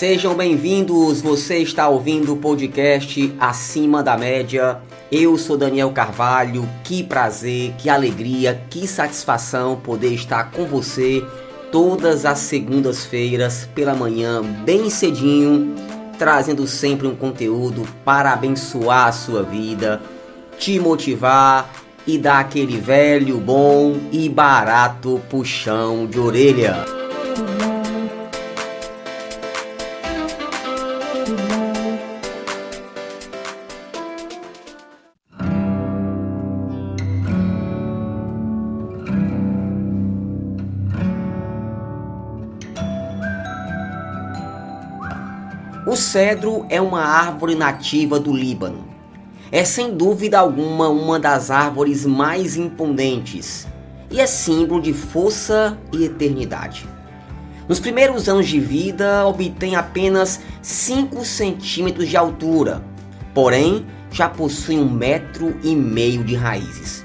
Sejam bem-vindos, você está ouvindo o podcast Acima da Média. Eu sou Daniel Carvalho, que prazer, que alegria, que satisfação poder estar com você todas as segundas-feiras pela manhã, bem cedinho, trazendo sempre um conteúdo para abençoar a sua vida, te motivar e dar aquele velho, bom e barato puxão de orelha. O cedro é uma árvore nativa do Líbano. É sem dúvida alguma uma das árvores mais imponentes e é símbolo de força e eternidade. Nos primeiros anos de vida, obtém apenas 5 centímetros de altura, porém já possui um metro e meio de raízes.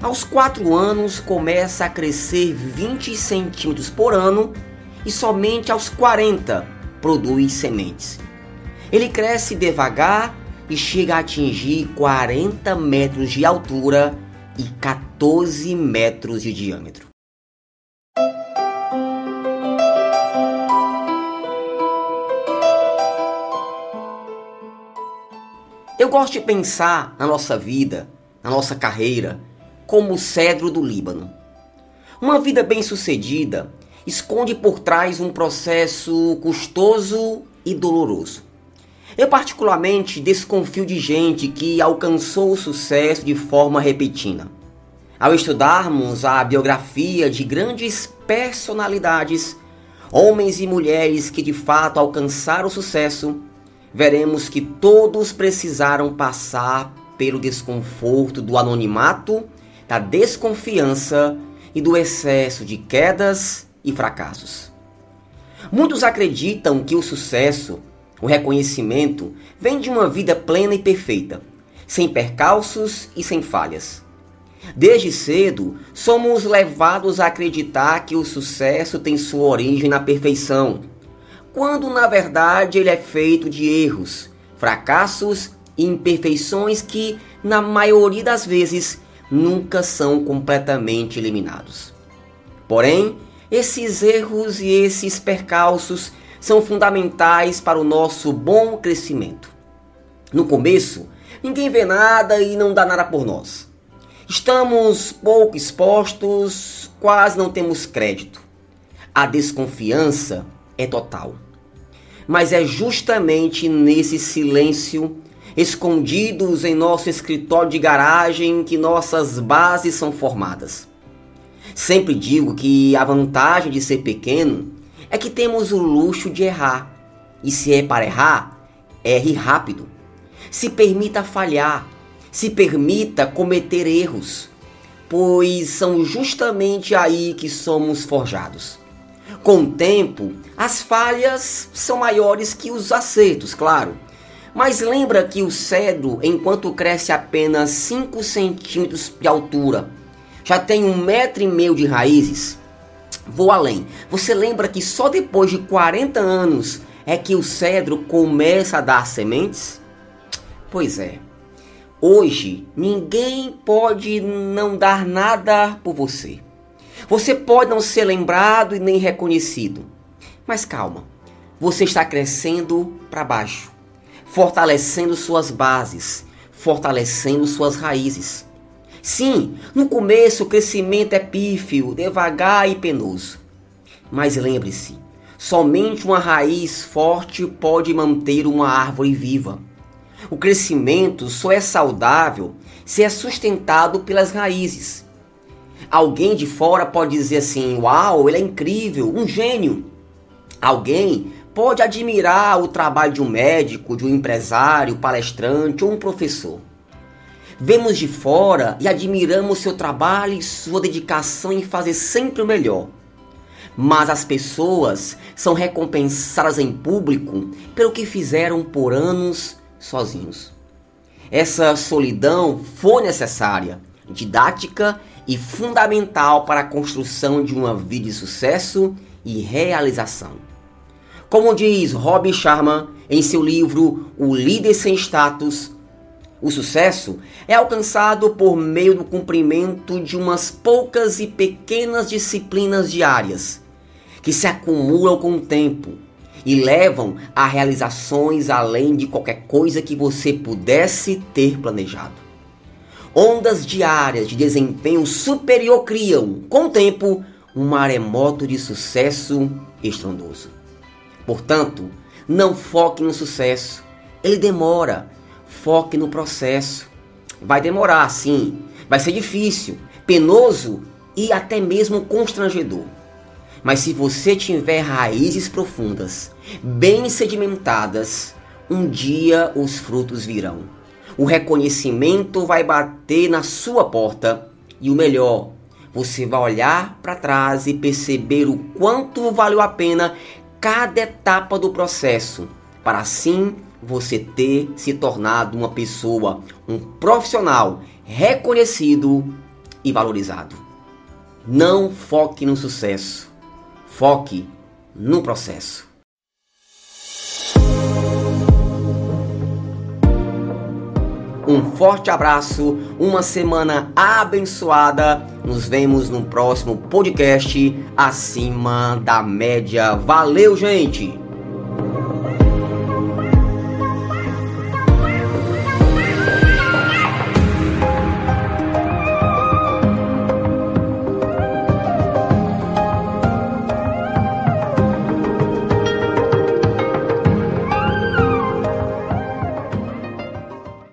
Aos 4 anos começa a crescer 20 centímetros por ano e somente aos 40 produz sementes. Ele cresce devagar e chega a atingir 40 metros de altura e 14 metros de diâmetro. Eu gosto de pensar na nossa vida, na nossa carreira, como o cedro do Líbano. Uma vida bem-sucedida esconde por trás um processo custoso e doloroso. Eu particularmente desconfio de gente que alcançou o sucesso de forma repentina. Ao estudarmos a biografia de grandes personalidades, homens e mulheres que de fato alcançaram o sucesso, veremos que todos precisaram passar pelo desconforto do anonimato, da desconfiança e do excesso de quedas e fracassos. Muitos acreditam que o sucesso, o reconhecimento, vem de uma vida plena e perfeita, sem percalços e sem falhas. Desde cedo, somos levados a acreditar que o sucesso tem sua origem na perfeição, quando na verdade ele é feito de erros, fracassos e imperfeições que, na maioria das vezes, nunca são completamente eliminados. Porém, esses erros e esses percalços são fundamentais para o nosso bom crescimento. No começo, ninguém vê nada e não dá nada por nós. Estamos pouco expostos, quase não temos crédito. A desconfiança é total. Mas é justamente nesse silêncio, escondidos em nosso escritório de garagem, que nossas bases são formadas. Sempre digo que a vantagem de ser pequeno é que temos o luxo de errar. E se é para errar, erre rápido. Se permita falhar, se permita cometer erros, pois são justamente aí que somos forjados. Com o tempo, as falhas são maiores que os acertos, claro. Mas lembra que o cedro, enquanto cresce apenas 5 centímetros de altura, já tem um metro e meio de raízes. Vou além. Você lembra que só depois de 40 anos é que o cedro começa a dar sementes? Pois é. Hoje ninguém pode não dar nada por você. Você pode não ser lembrado e nem reconhecido. Mas calma, você está crescendo para baixo, fortalecendo suas bases, fortalecendo suas raízes. Sim, no começo o crescimento é pífio, devagar e penoso. Mas lembre-se, somente uma raiz forte pode manter uma árvore viva. O crescimento só é saudável se é sustentado pelas raízes. Alguém de fora pode dizer assim: Uau, ele é incrível, um gênio. Alguém pode admirar o trabalho de um médico, de um empresário, palestrante ou um professor. Vemos de fora e admiramos seu trabalho e sua dedicação em fazer sempre o melhor. Mas as pessoas são recompensadas em público pelo que fizeram por anos sozinhos. Essa solidão foi necessária, didática e fundamental para a construção de uma vida de sucesso e realização. Como diz Rob Sharma em seu livro O Líder Sem Status, o sucesso é alcançado por meio do cumprimento de umas poucas e pequenas disciplinas diárias, que se acumulam com o tempo e levam a realizações além de qualquer coisa que você pudesse ter planejado. Ondas diárias de desempenho superior criam, com o tempo, um maremoto de sucesso estrondoso. Portanto, não foque no sucesso, ele demora foque no processo. Vai demorar, sim, vai ser difícil, penoso e até mesmo constrangedor. Mas se você tiver raízes profundas, bem sedimentadas, um dia os frutos virão. O reconhecimento vai bater na sua porta e o melhor, você vai olhar para trás e perceber o quanto valeu a pena cada etapa do processo, para assim você ter se tornado uma pessoa, um profissional reconhecido e valorizado. Não foque no sucesso, foque no processo. Um forte abraço, uma semana abençoada. Nos vemos no próximo podcast Acima da Média. Valeu, gente!